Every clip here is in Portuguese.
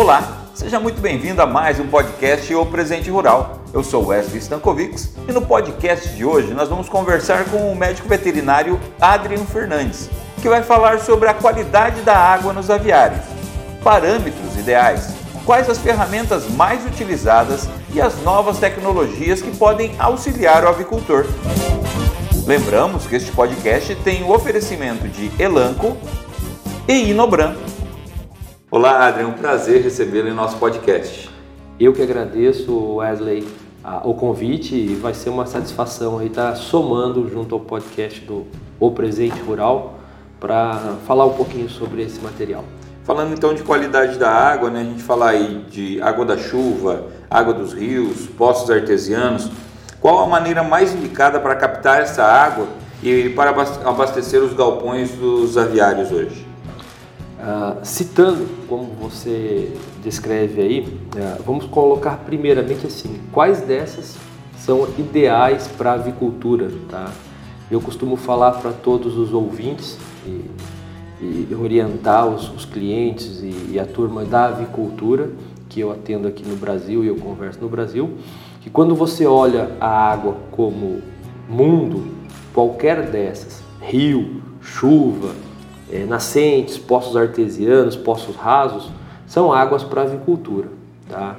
Olá, seja muito bem-vindo a mais um podcast O Presente Rural. Eu sou Wesley Stankovics e no podcast de hoje nós vamos conversar com o médico veterinário Adrian Fernandes, que vai falar sobre a qualidade da água nos aviários, parâmetros ideais, quais as ferramentas mais utilizadas e as novas tecnologias que podem auxiliar o avicultor. Lembramos que este podcast tem o oferecimento de Elanco e Inobran. Olá, Adrian, um prazer recebê-lo em nosso podcast. Eu que agradeço, Wesley, o convite e vai ser uma satisfação estar somando junto ao podcast do O Presente Rural para falar um pouquinho sobre esse material. Falando então de qualidade da água, né, a gente fala aí de água da chuva, água dos rios, poços artesianos. Qual a maneira mais indicada para captar essa água e para abastecer os galpões dos aviários hoje? Uh, citando como você descreve aí, uh, vamos colocar primeiramente assim, quais dessas são ideais para a avicultura, tá? Eu costumo falar para todos os ouvintes e, e orientar os, os clientes e, e, a turma da avicultura que eu atendo aqui no Brasil e eu converso no Brasil, que quando você olha a água como mundo, qualquer dessas, rio, chuva, é, nascentes, poços artesianos, poços rasos, são águas para avicultura. Tá?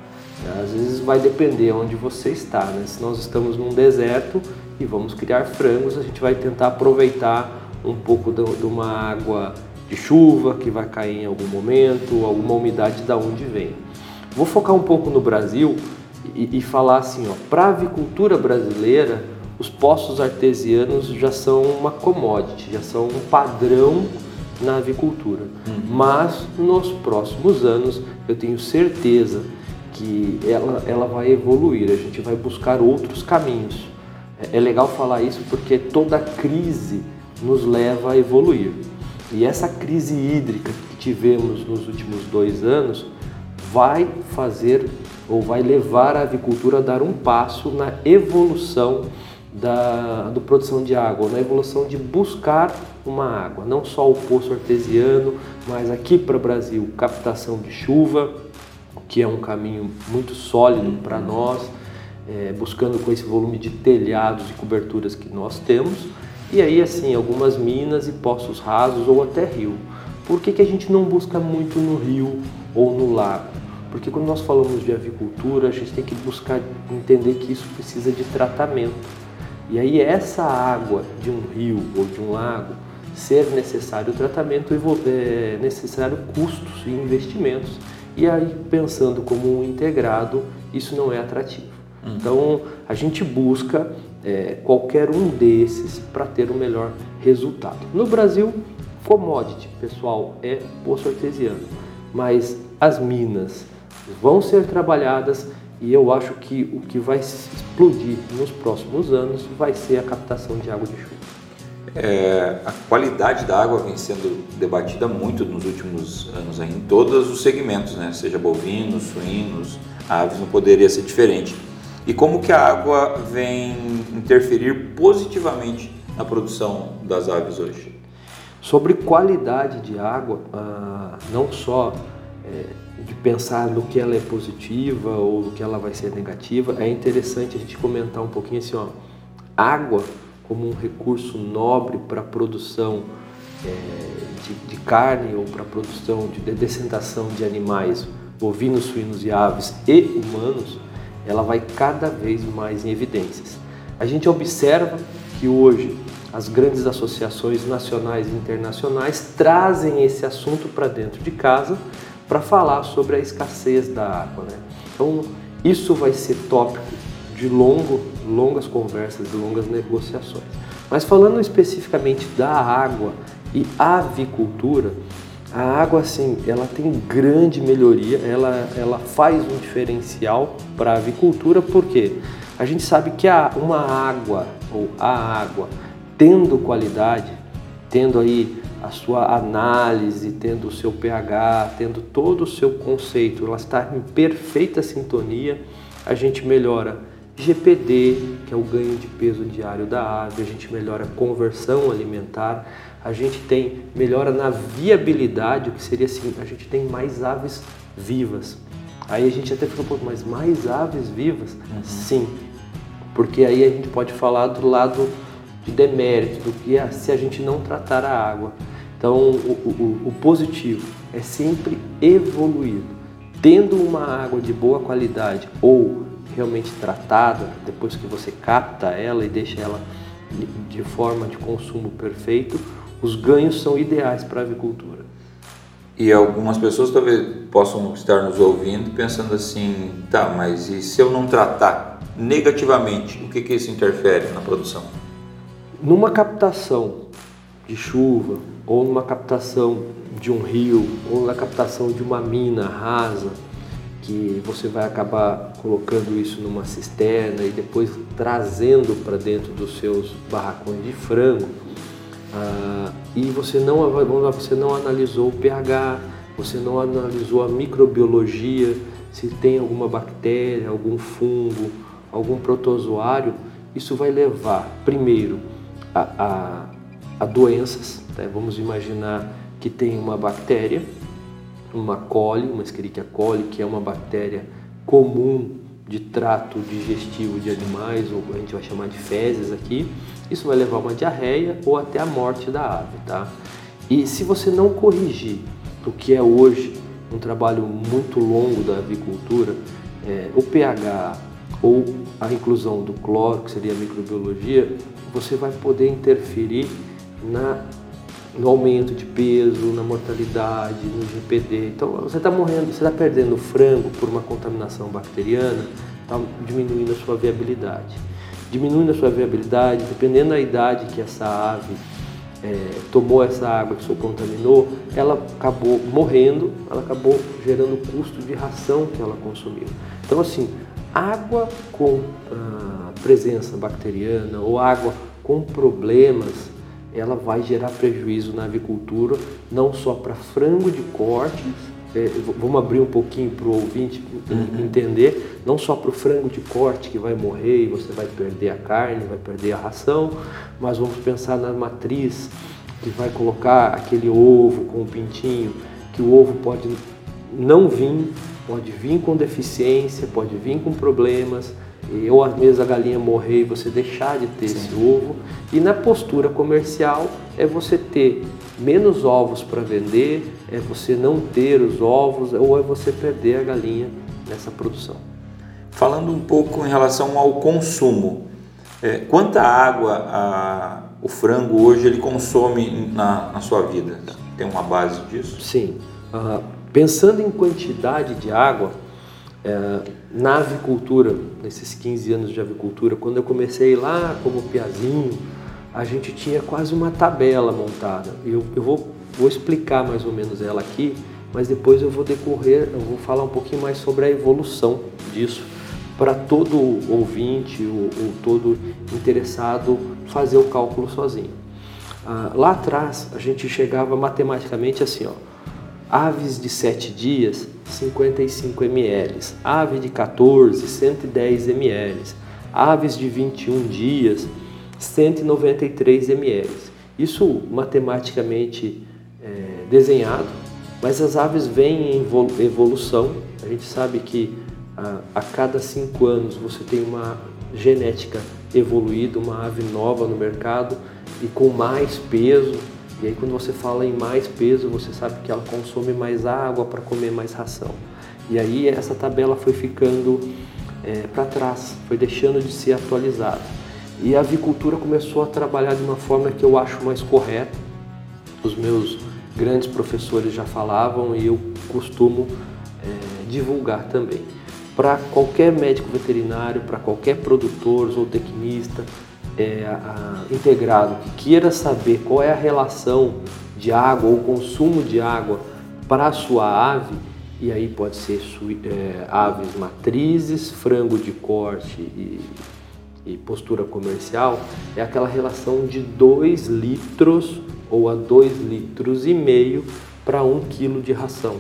Às vezes vai depender onde você está. Né? Se nós estamos num deserto e vamos criar frangos, a gente vai tentar aproveitar um pouco de uma água de chuva que vai cair em algum momento, alguma umidade da onde vem. Vou focar um pouco no Brasil e, e falar assim, para a avicultura brasileira, os poços artesianos já são uma commodity, já são um padrão na avicultura. Uhum. Mas nos próximos anos eu tenho certeza que ela, ela vai evoluir, a gente vai buscar outros caminhos. É, é legal falar isso porque toda crise nos leva a evoluir. E essa crise hídrica que tivemos nos últimos dois anos vai fazer ou vai levar a avicultura a dar um passo na evolução da do produção de água, na evolução de buscar uma água, não só o poço artesiano, mas aqui para o Brasil, captação de chuva, que é um caminho muito sólido para nós, é, buscando com esse volume de telhados e coberturas que nós temos, e aí assim, algumas minas e poços rasos ou até rio. Por que, que a gente não busca muito no rio ou no lago? Porque quando nós falamos de avicultura, a gente tem que buscar entender que isso precisa de tratamento. E aí essa água de um rio ou de um lago, ser necessário tratamento, é necessário custos e investimentos. E aí, pensando como um integrado, isso não é atrativo. Uhum. Então, a gente busca é, qualquer um desses para ter o melhor resultado. No Brasil, commodity, pessoal, é poço artesiano, mas as minas vão ser trabalhadas e eu acho que o que vai explodir nos próximos anos vai ser a captação de água de chuva. É, a qualidade da água vem sendo debatida muito nos últimos anos em todos os segmentos, né? seja bovinos, suínos, aves, não poderia ser diferente. E como que a água vem interferir positivamente na produção das aves hoje? Sobre qualidade de água, ah, não só é, de pensar no que ela é positiva ou no que ela vai ser negativa, é interessante a gente comentar um pouquinho assim, ó, água como um recurso nobre para produção é, de, de, carne ou para produção de, de descentação de animais bovinos, suínos e aves e humanos, ela vai cada vez mais em evidências. A gente observa que hoje as grandes associações nacionais e internacionais trazem esse assunto para dentro de casa para falar sobre a escassez da água. Né? Então, isso vai ser tópico de longo, longas conversas, de longas negociações. Mas falando especificamente da água e avicultura, a água, assim, ela tem grande melhoria, ela, ela faz um diferencial para a avicultura, porque a gente sabe que a, uma água ou a água tendo qualidade, tendo aí a sua análise, tendo o seu pH, tendo todo o seu conceito, ela está em perfeita sintonia, a gente melhora GPD, que é o ganho de peso diário da ave, a gente melhora a conversão alimentar, a gente tem melhora na viabilidade, o que seria assim, a gente tem mais aves vivas. Aí a gente até falou, pô, mas mais aves vivas? Uhum. Sim, porque aí a gente pode falar do lado demérito, do que se a gente não tratar a água. Então, o, o, o positivo é sempre evoluído. Tendo uma água de boa qualidade ou realmente tratada, depois que você capta ela e deixa ela de forma de consumo perfeito, os ganhos são ideais para a avicultura. E algumas pessoas talvez possam estar nos ouvindo pensando assim, tá, mas e se eu não tratar negativamente, o que, que isso interfere na produção? Numa captação de chuva, ou numa captação de um rio, ou na captação de uma mina rasa, que você vai acabar colocando isso numa cisterna e depois trazendo para dentro dos seus barracões de frango, ah, e você não, você não analisou o pH, você não analisou a microbiologia, se tem alguma bactéria, algum fungo, algum protozoário, isso vai levar, primeiro, a, a, a doenças. Né? Vamos imaginar que tem uma bactéria uma coli, uma Escherichia coli, que é uma bactéria comum de trato digestivo de animais, ou a gente vai chamar de fezes aqui. Isso vai levar a uma diarreia ou até a morte da ave, tá? E se você não corrigir o que é hoje um trabalho muito longo da avicultura, é, o pH ou a inclusão do cloro, que seria a microbiologia, você vai poder interferir na no aumento de peso, na mortalidade, no GPD. Então você está morrendo, você está perdendo frango por uma contaminação bacteriana, está diminuindo a sua viabilidade. Diminuindo a sua viabilidade, dependendo da idade que essa ave é, tomou essa água que se contaminou, ela acabou morrendo, ela acabou gerando custo de ração que ela consumiu. Então assim, água com ah, presença bacteriana ou água com problemas ela vai gerar prejuízo na avicultura, não só para frango de cortes, é, vamos abrir um pouquinho para o ouvinte uhum. entender, não só para o frango de corte que vai morrer e você vai perder a carne, vai perder a ração, mas vamos pensar na matriz que vai colocar aquele ovo com o pintinho, que o ovo pode não vir, pode vir com deficiência, pode vir com problemas, ou às vezes a galinha morrer e você deixar de ter Sim. esse ovo. E na postura comercial é você ter menos ovos para vender, é você não ter os ovos ou é você perder a galinha nessa produção. Falando um pouco em relação ao consumo, é, quanta água a, o frango hoje ele consome na, na sua vida? Tem uma base disso? Sim. Pensando em quantidade de água, é, na avicultura, nesses 15 anos de avicultura, quando eu comecei lá como piazinho, a gente tinha quase uma tabela montada. Eu, eu vou, vou explicar mais ou menos ela aqui, mas depois eu vou decorrer, eu vou falar um pouquinho mais sobre a evolução disso, para todo ouvinte ou, ou, todo interessado fazer o cálculo sozinho. Ah, lá atrás, a gente chegava matematicamente assim, ó, aves de 7 dias 55 ml, ave de 14, 110 ml, aves de 21 dias, 193 ml. Isso matematicamente é, desenhado, mas as aves vêm em evolução. A gente sabe que a, a cada cinco anos você tem uma genética evoluída, uma ave nova no mercado e com mais peso, e aí quando você fala em mais peso, você sabe que ela consome mais água para comer mais ração. E aí essa tabela foi ficando é, para trás, foi deixando de ser atualizada. E a avicultura começou a trabalhar de uma forma que eu acho mais correta. Os meus grandes professores já falavam e eu costumo é, divulgar também. Para qualquer médico veterinário, para qualquer produtor, zootecnista, é, a, integrado que queira saber qual é a relação de água ou consumo de água para a sua ave, e aí pode ser é, aves matrizes, frango de corte e, e postura comercial, é aquela relação de 2 litros ou a 2 litros e meio para 1 um quilo de ração.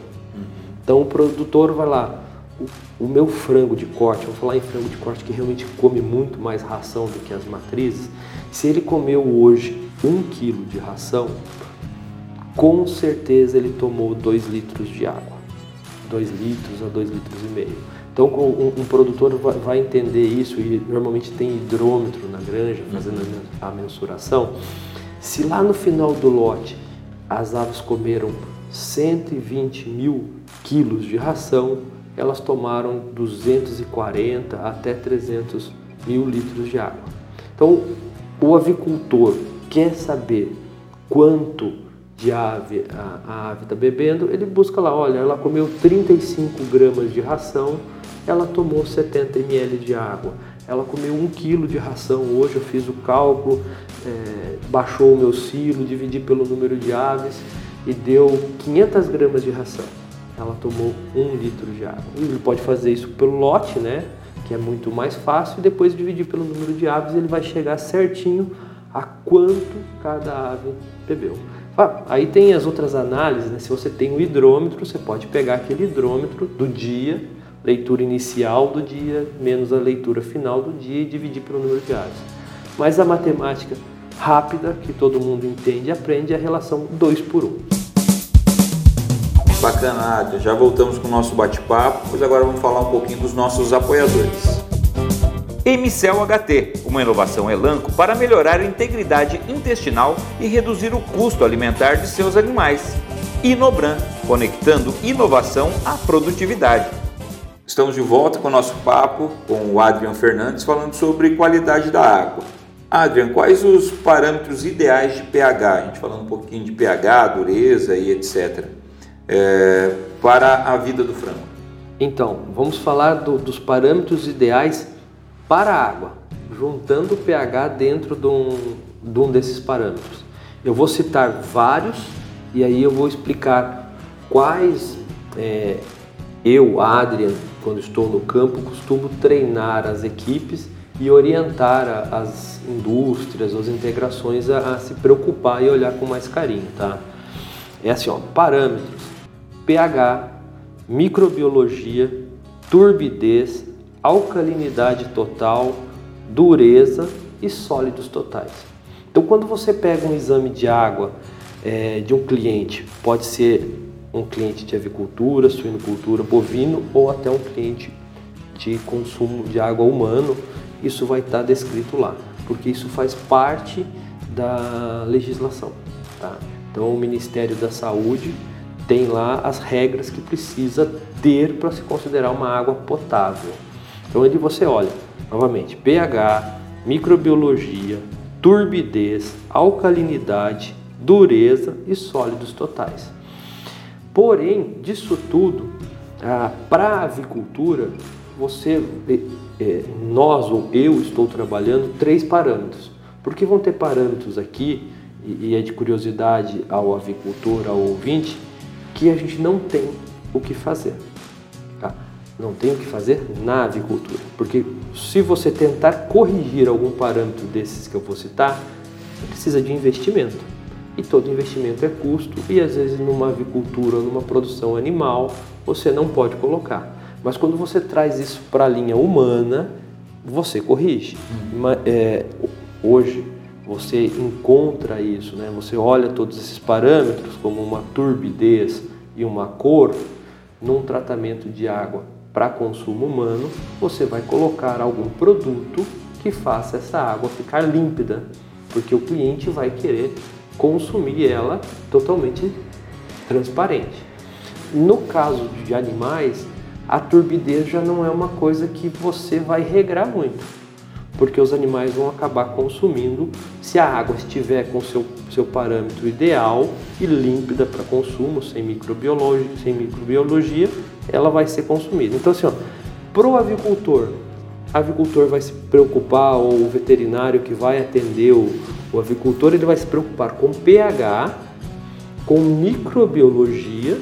Então o produtor vai lá, o, o meu frango de corte, vou falar em frango de corte que realmente come muito mais ração do que as matrizes, se ele comeu hoje um quilo de ração, com certeza ele tomou 2 litros de água. 2 litros a 2 litros e meio. Então um, um produtor vai, vai, entender isso e normalmente tem hidrômetro na granja fazendo a mensuração. Se lá no final do lote as aves comeram 120 mil quilos de ração, elas tomaram 240 até 300 mil litros de água. Então o avicultor quer saber quanto de ave a, a ave está bebendo, ele busca lá, olha, ela comeu 35 gramas de ração, ela tomou 70 ml de água. Ela comeu 1 kg de ração, hoje eu fiz o cálculo, é, baixou o meu silo, dividi pelo número de aves e deu 500 gramas de ração. Ela tomou 1 litro de água. Ele pode fazer isso pelo lote, né? Que é muito mais fácil, e depois dividir pelo número de aves, ele vai chegar certinho a quanto cada ave bebeu. Ah, aí tem as outras análises, né? se você tem o hidrômetro, você pode pegar aquele hidrômetro do dia, leitura inicial do dia, menos a leitura final do dia e dividir pelo número de aves. Mas a matemática rápida, que todo mundo entende e aprende, é a relação 2 por 1. Um. Bacana, Adria. Já voltamos com o nosso bate-papo, mas agora vamos falar um pouquinho dos nossos apoiadores. Emicel HT, uma inovação elanco para melhorar a integridade intestinal e reduzir o custo alimentar de seus animais. Inobran, conectando inovação à produtividade. Estamos de volta com o nosso papo com o Adrian Fernandes falando sobre qualidade da água. Adrian, quais os parâmetros ideais de pH? A gente falando um pouquinho de pH, dureza e etc. É, para a vida do frango. Então, vamos falar do, dos parâmetros ideais para a água, juntando o pH dentro de um, de um desses parâmetros. Eu vou citar vários e aí eu vou explicar quais é, eu, Adrian, quando estou no campo, costumo treinar as equipes e orientar as indústrias, as integrações a, a se preocupar e olhar com mais carinho, tá? É assim, ó, parâmetros: pH, microbiologia, turbidez, alcalinidade total, dureza e sólidos totais. Então, quando você pega um exame de água é, de um cliente, pode ser um cliente de avicultura, suinocultura, bovino ou até um cliente de consumo de água humano, isso vai estar descrito lá, porque isso faz parte da legislação. Tá? Então, o Ministério da Saúde tem lá as regras que precisa ter para se considerar uma água potável. Então ele você olha, novamente, pH, microbiologia, turbidez, alcalinidade, dureza e sólidos totais. Porém, disso tudo, ah, para a avicultura, você, é, nós ou eu estou trabalhando três parâmetros, porque vão ter parâmetros aqui, e é de curiosidade ao avicultor, ao ouvinte, que a gente não tem o que fazer não tem o que fazer na avicultura. Porque se você tentar corrigir algum parâmetro desses que eu vou citar, precisa de investimento. E todo investimento é custo, e às vezes numa avicultura, numa produção animal, você não pode colocar. Mas quando você traz isso para a linha humana, você corrige. Uhum. É, hoje você encontra isso, né? você olha todos esses parâmetros, como uma turbidez e uma cor, num tratamento de água para consumo humano, você vai colocar algum produto que faça essa água ficar límpida, porque o cliente vai querer consumir ela totalmente transparente. No caso de animais, a turbidez já não é uma coisa que você vai regrar muito porque os animais vão acabar consumindo se a água estiver com seu, seu parâmetro ideal e límpida para consumo, sem microbiologia, sem microbiologia, ela vai ser consumida. Então, assim, para o avicultor, avicultor vai se preocupar, ou o veterinário que vai atender o, o avicultor, ele vai se preocupar com pH, com microbiologia,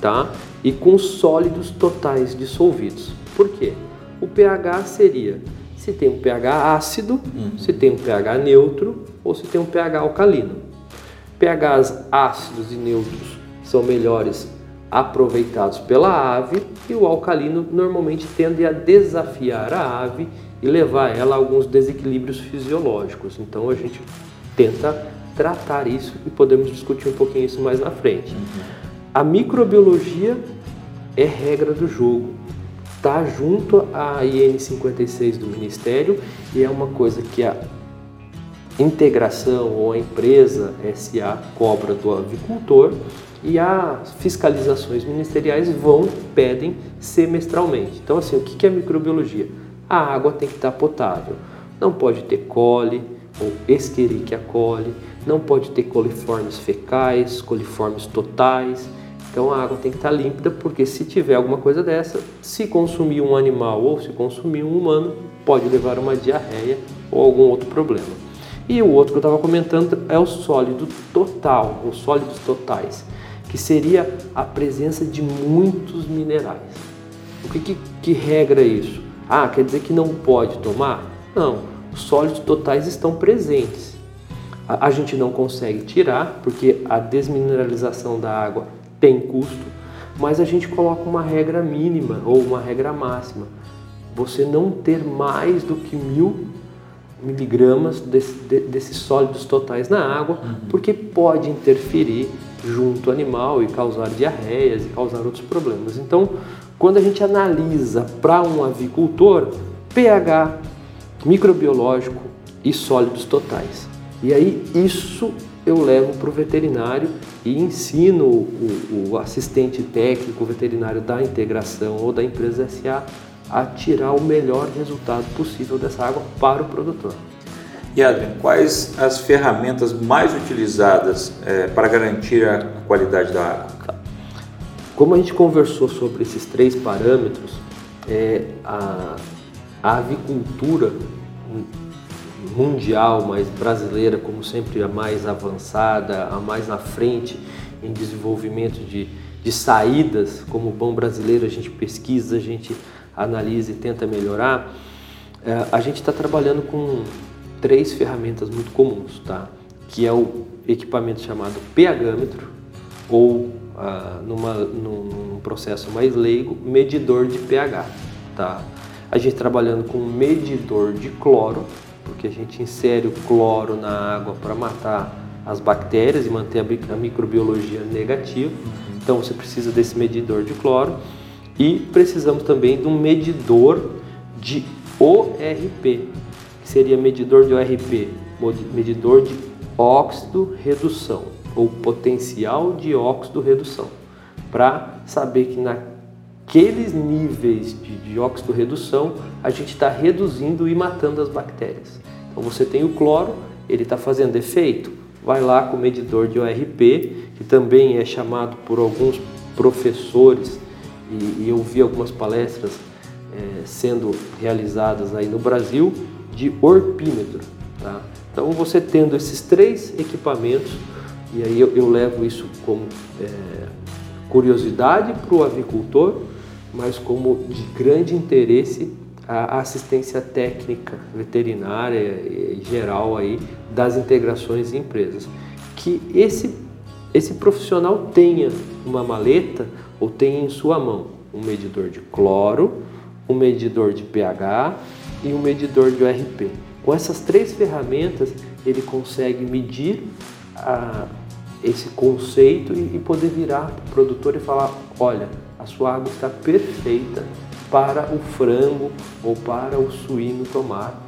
tá? E com sólidos totais dissolvidos. Por quê? O pH seria se tem um pH ácido, uhum. se tem um pH neutro ou se tem um pH alcalino. pHs ácidos e neutros são melhores aproveitados pela ave e o alcalino normalmente tende a desafiar a ave e levar ela a alguns desequilíbrios fisiológicos. Então a gente tenta tratar isso e podemos discutir um pouquinho isso mais na frente. Uhum. A microbiologia é regra do jogo. Está junto à IN 56 do Ministério e é uma coisa que a integração ou a empresa SA cobra do avicultor e as fiscalizações ministeriais vão pedem semestralmente. Então assim, o que é microbiologia? A água tem que estar potável. Não pode ter cole ou Escherichia coli, não pode ter coliformes fecais, coliformes totais. Então a água tem que estar límpida, porque se tiver alguma coisa dessa, se consumir um animal ou se consumir um humano, pode levar a uma diarreia ou algum outro problema. E o outro que eu estava comentando é o sólido total, os sólidos totais, que seria a presença de muitos minerais. O que, que, que regra isso? Ah, quer dizer que não pode tomar? Não, os sólidos totais estão presentes. A, a gente não consegue tirar, porque a desmineralização da água tem custo, mas a gente coloca uma regra mínima ou uma regra máxima. Você não ter mais do que mil miligramas desse, de, desses sólidos totais na água, uhum. porque pode interferir junto ao animal e causar diarreias e causar outros problemas. Então, quando a gente analisa para um avicultor, pH, microbiológico e sólidos totais. E aí isso eu levo para o veterinário e ensino o, o assistente técnico veterinário da integração ou da empresa SA a tirar o melhor resultado possível dessa água para o produtor. E Adrian, quais as ferramentas mais utilizadas é, para garantir a qualidade da água? Como a gente conversou sobre esses três parâmetros, é, a, a avicultura mundial, mas brasileira, como sempre, a mais avançada, a mais na frente em desenvolvimento de, de saídas, como bom brasileiro, a gente pesquisa, a gente analisa e tenta melhorar, é, a gente está trabalhando com três ferramentas muito comuns, tá? Que é o equipamento chamado pHmetro ou ah, numa, num processo mais leigo, medidor de pH, tá? A gente trabalhando com medidor de cloro, porque a gente insere o cloro na água para matar as bactérias e manter a microbiologia negativa. Então você precisa desse medidor de cloro e precisamos também de um medidor de ORP, que seria medidor de ORP, medidor de óxido redução ou potencial de óxido redução, para saber que naqueles níveis de, de óxido redução a gente está reduzindo e matando as bactérias. Então você tem o cloro, ele está fazendo efeito, vai lá com o medidor de ORP, que também é chamado por alguns professores e, e eu vi algumas palestras é, sendo realizadas aí no Brasil de orpímetro. Tá? Então você tendo esses três equipamentos, e aí eu, eu levo isso como é, curiosidade para o avicultor, mas como de grande interesse a assistência técnica veterinária e geral aí das integrações em empresas. Que esse, esse profissional tenha uma maleta ou tem em sua mão um medidor de cloro, um medidor de pH e um medidor de ORP. Com essas três ferramentas, ele consegue medir a, esse conceito e, e poder virar para o produtor e falar: olha, a sua água está perfeita para o frango ou para o suíno tomar,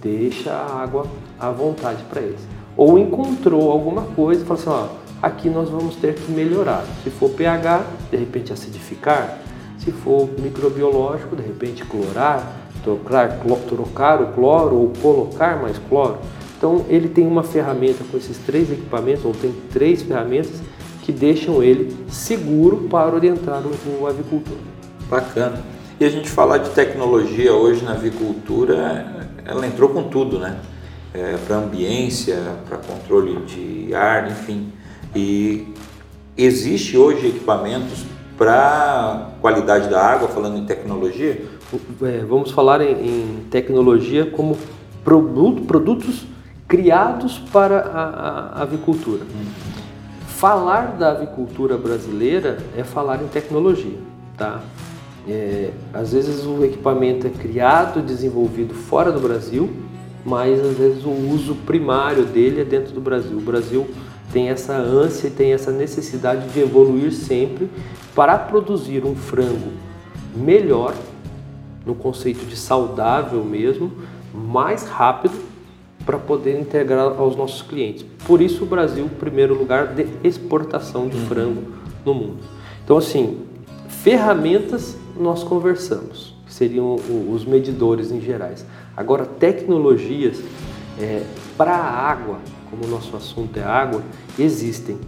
deixa a água à vontade para eles. Ou encontrou alguma coisa e falou assim: ó, aqui nós vamos ter que melhorar. Se for pH, de repente acidificar. Se for microbiológico, de repente clorar, trocar, trocar o cloro ou colocar mais cloro. Então ele tem uma ferramenta com esses três equipamentos, ou tem três ferramentas que deixam ele seguro para orientar o, avicultor. Bacana. E a gente falar de tecnologia hoje na avicultura, ela entrou com tudo, né? É, para ambiência, para controle de ar, enfim. E existe hoje equipamentos para qualidade da água, falando em tecnologia? É, vamos falar em, em, tecnologia como produto, produtos criados para a, a avicultura. Hum. Falar da avicultura brasileira é falar em tecnologia, tá? É, às vezes o equipamento é criado, desenvolvido fora do Brasil, mas às vezes o uso primário dele é dentro do Brasil. O Brasil tem essa ânsia e tem essa necessidade de evoluir sempre para produzir um frango melhor, no conceito de saudável mesmo, mais rápido para poder integrar aos nossos clientes. Por isso o Brasil, primeiro lugar de exportação de uhum. frango no mundo. Então assim, ferramentas nós conversamos, que seriam os medidores em gerais. Agora tecnologias é, para a água, como o nosso assunto é água, existem.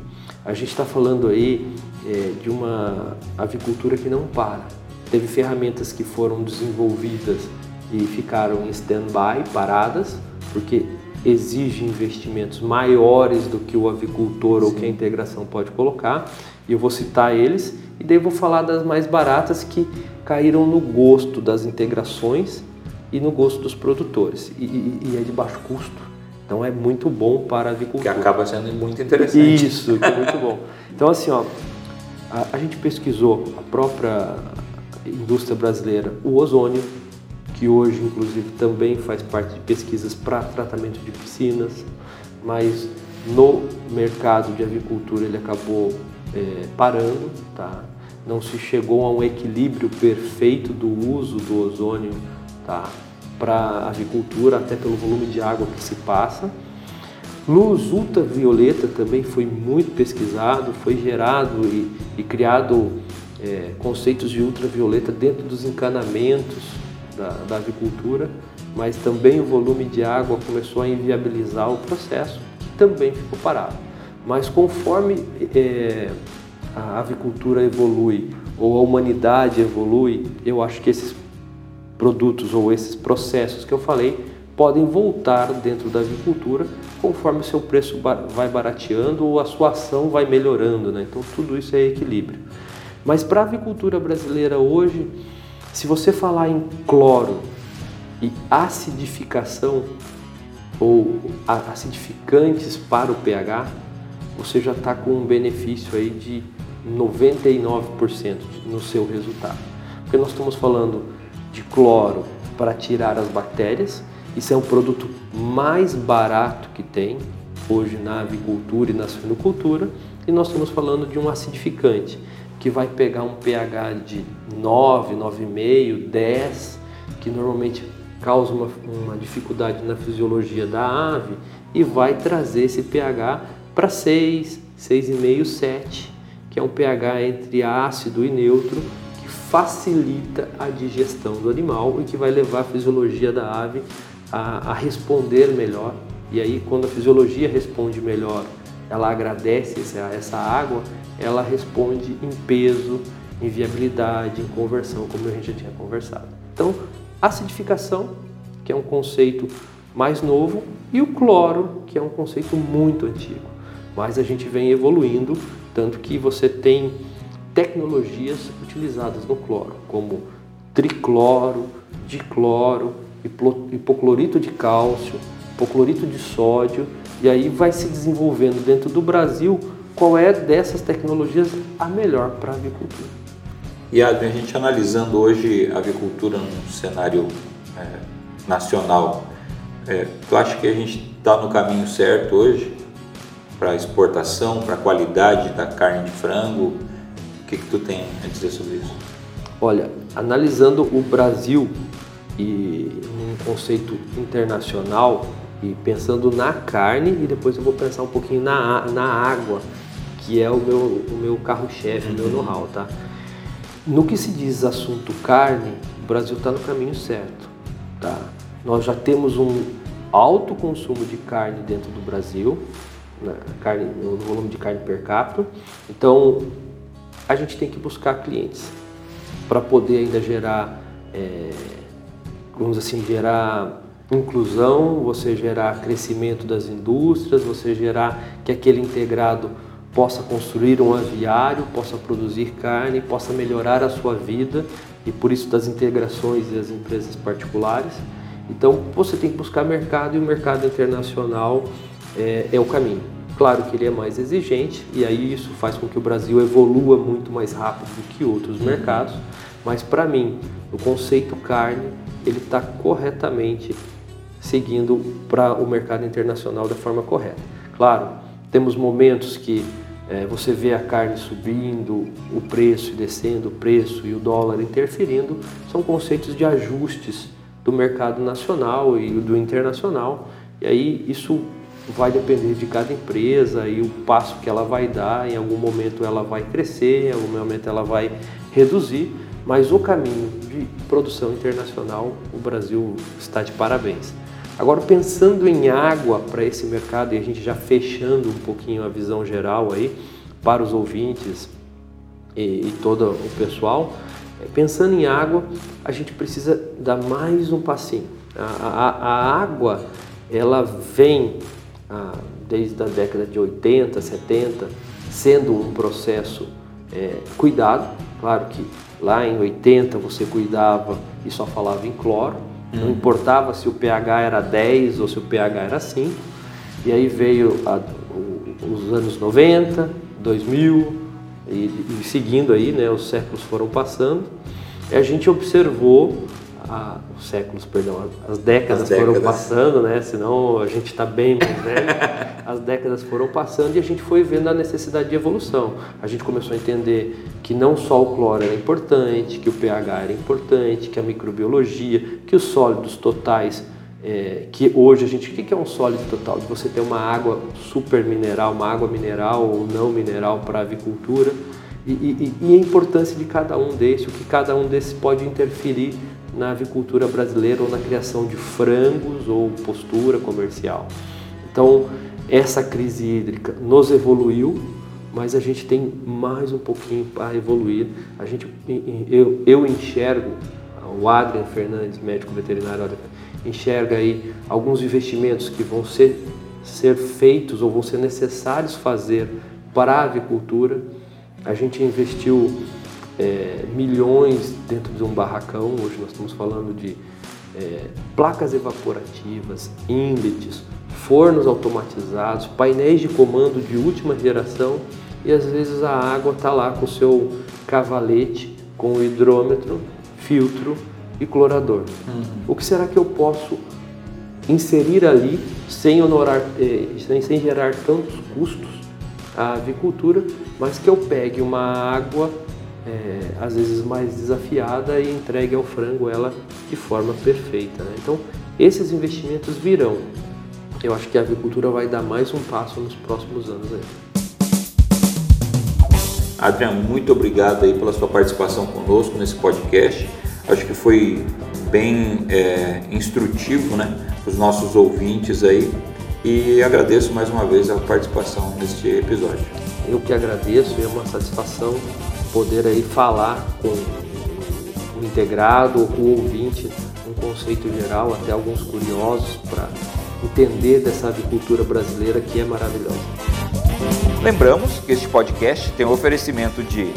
A gente está falando aí é, de uma avicultura que não para. Teve ferramentas que foram desenvolvidas e ficaram em stand-by, paradas, porque exige investimentos maiores do que o avicultor Sim. ou que a integração pode colocar. E eu vou citar eles e daí vou falar das mais baratas que caíram no gosto das integrações e no gosto dos produtores. E, e, e é de baixo custo. Então é muito bom para a avicultura. Que acaba sendo muito interessante. Isso, que é muito bom. Então assim, ó, a, a gente pesquisou a própria indústria brasileira, o ozônio, que hoje inclusive também faz parte de pesquisas para tratamento de piscinas, mas no mercado de avicultura ele acabou é, parando, tá? não se chegou a um equilíbrio perfeito do uso do ozônio tá? para avicultura, até pelo volume de água que se passa. Luz ultravioleta também foi muito pesquisado, foi gerado e, e criado é, conceitos de ultravioleta dentro dos encanamentos da, da, avicultura, mas também o volume de água começou a inviabilizar o processo, que também ficou parado. Mas conforme é, a avicultura evolui ou a humanidade evolui, eu acho que esses produtos ou esses processos que eu falei podem voltar dentro da avicultura conforme o seu preço vai barateando ou a sua ação vai melhorando. Né? Então, tudo isso é equilíbrio. Mas para a avicultura brasileira hoje, se você falar em cloro e acidificação ou acidificantes para o pH, você já está com um benefício aí de 99% no seu resultado. Porque nós estamos falando de cloro para tirar as bactérias, isso é o produto mais barato que tem hoje na avicultura e na suinocultura, e nós estamos falando de um acidificante que vai pegar um pH de 9, 9,5, 10, que normalmente causa uma, uma dificuldade na fisiologia da ave e vai trazer esse pH para 6, 6,5, 7, que é um pH entre ácido e neutro, que facilita a digestão do animal e que vai levar a fisiologia da ave a, a responder melhor. E aí, quando a fisiologia responde melhor, ela agradece essa, essa água, ela responde em peso, em viabilidade, em conversão, como a gente já tinha conversado. Então, acidificação, que é um conceito mais novo, e o cloro, que é um conceito muito antigo. Mas a gente vem evoluindo tanto que você tem tecnologias utilizadas no cloro, como tricloro, dicloro, hipoclorito de cálcio, hipoclorito de sódio, e aí vai se desenvolvendo dentro do Brasil qual é dessas tecnologias a melhor para a avicultura. E a gente analisando hoje a avicultura no cenário é, nacional, é, tu acha que a gente está no caminho certo hoje? para exportação, para a qualidade da carne de frango? O que, que tu tem a dizer sobre isso? Olha, analisando o Brasil e num conceito internacional e pensando na carne e depois eu vou pensar um pouquinho na, na água, que é o meu, o meu carro-chefe, o meu uhum. know-how, tá? No que se diz assunto carne, o Brasil está no caminho certo, tá? Nós já temos um alto consumo de carne dentro do Brasil, na carne, no volume de carne per capita. Então, a gente tem que buscar clientes para poder ainda gerar, é, vamos assim, gerar inclusão, você gerar crescimento das indústrias, você gerar que aquele integrado possa construir um aviário, possa produzir carne, possa melhorar a sua vida e por isso das integrações e as empresas particulares. Então você tem que buscar mercado e o mercado internacional é, é o caminho. Claro que ele é mais exigente e aí isso faz com que o Brasil evolua muito mais rápido do que outros mercados, mas para mim, o conceito carne, ele está corretamente seguindo para o mercado internacional da forma correta. Claro, temos momentos que é, você vê a carne subindo, o preço descendo, o preço e o dólar interferindo, são conceitos de ajustes do mercado nacional e do internacional. E aí isso vai depender de cada empresa e o passo que ela vai dar. Em algum momento ela vai crescer, em algum momento ela vai reduzir, mas o caminho de produção internacional, o Brasil está de parabéns. Agora, pensando em água para esse mercado e a gente já fechando um pouquinho a visão geral aí para os ouvintes e, e todo o pessoal, é, pensando em água, a gente precisa dar mais um passinho. A, a, a água, ela vem ah, desde a década de 80, 70, sendo um processo é, cuidado. Claro que lá em 80 você cuidava e só falava em cloro, não importava se o pH era 10 ou se o pH era 5. E aí veio a, os anos 90, 2000 e, e, seguindo aí, né, os séculos foram passando. E a gente observou a, os séculos, perdão, as décadas, as décadas, foram passando, né? Senão a gente está bem mais velho. as décadas foram passando e a gente foi vendo a necessidade de evolução. A gente começou a entender que não só o cloro era importante, que o pH era importante, que a microbiologia, que os sólidos totais, é, que hoje a gente, o que é um sólido total? De você ter uma água super mineral, uma água mineral ou não mineral para a avicultura. E, e, e, a importância de cada um desses, o que cada um desses pode interferir na avicultura brasileira ou na criação de frangos ou postura comercial. Então, essa crise hídrica nos evoluiu, mas a gente tem mais um pouquinho para evoluir. A gente, eu, eu enxergo, o Adrian Fernandes, médico veterinário, enxerga aí alguns investimentos que vão ser, ser feitos ou vão ser necessários fazer para a avicultura. A gente investiu é, milhões dentro de um barracão. Hoje nós estamos falando de é, placas evaporativas, índices, fornos automatizados, painéis de comando de última geração e às vezes a água está lá com o seu cavalete, com o hidrômetro, filtro e clorador. Uhum. O que será que eu posso inserir ali sem, honorar, eh, sem, sem gerar tantos custos à avicultura, mas que eu pegue uma água é, às vezes mais desafiada e entregue ao frango ela de forma perfeita. Né? Então, esses investimentos virão. Eu acho que a avicultura vai dar mais um passo nos próximos anos. Aí. Adriano, muito obrigado aí pela sua participação conosco nesse podcast. Acho que foi bem é, instrutivo né, para os nossos ouvintes aí e agradeço mais uma vez a participação neste episódio. Eu que agradeço, é uma satisfação poder aí falar com o integrado ou com o ouvinte um conceito geral, até alguns curiosos para entender dessa agricultura brasileira que é maravilhosa. Lembramos que este podcast tem um oferecimento de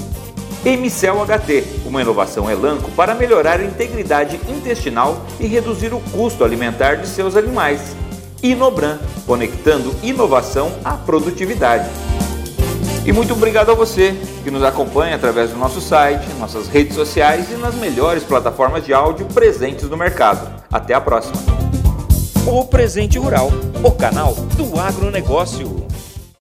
Emicel HT, uma inovação elanco para melhorar a integridade intestinal e reduzir o custo alimentar de seus animais. Inobran, conectando inovação à produtividade. E muito obrigado a você que nos acompanha através do nosso site, nossas redes sociais e nas melhores plataformas de áudio presentes no mercado. Até a próxima. O Presente Rural, o canal do agronegócio.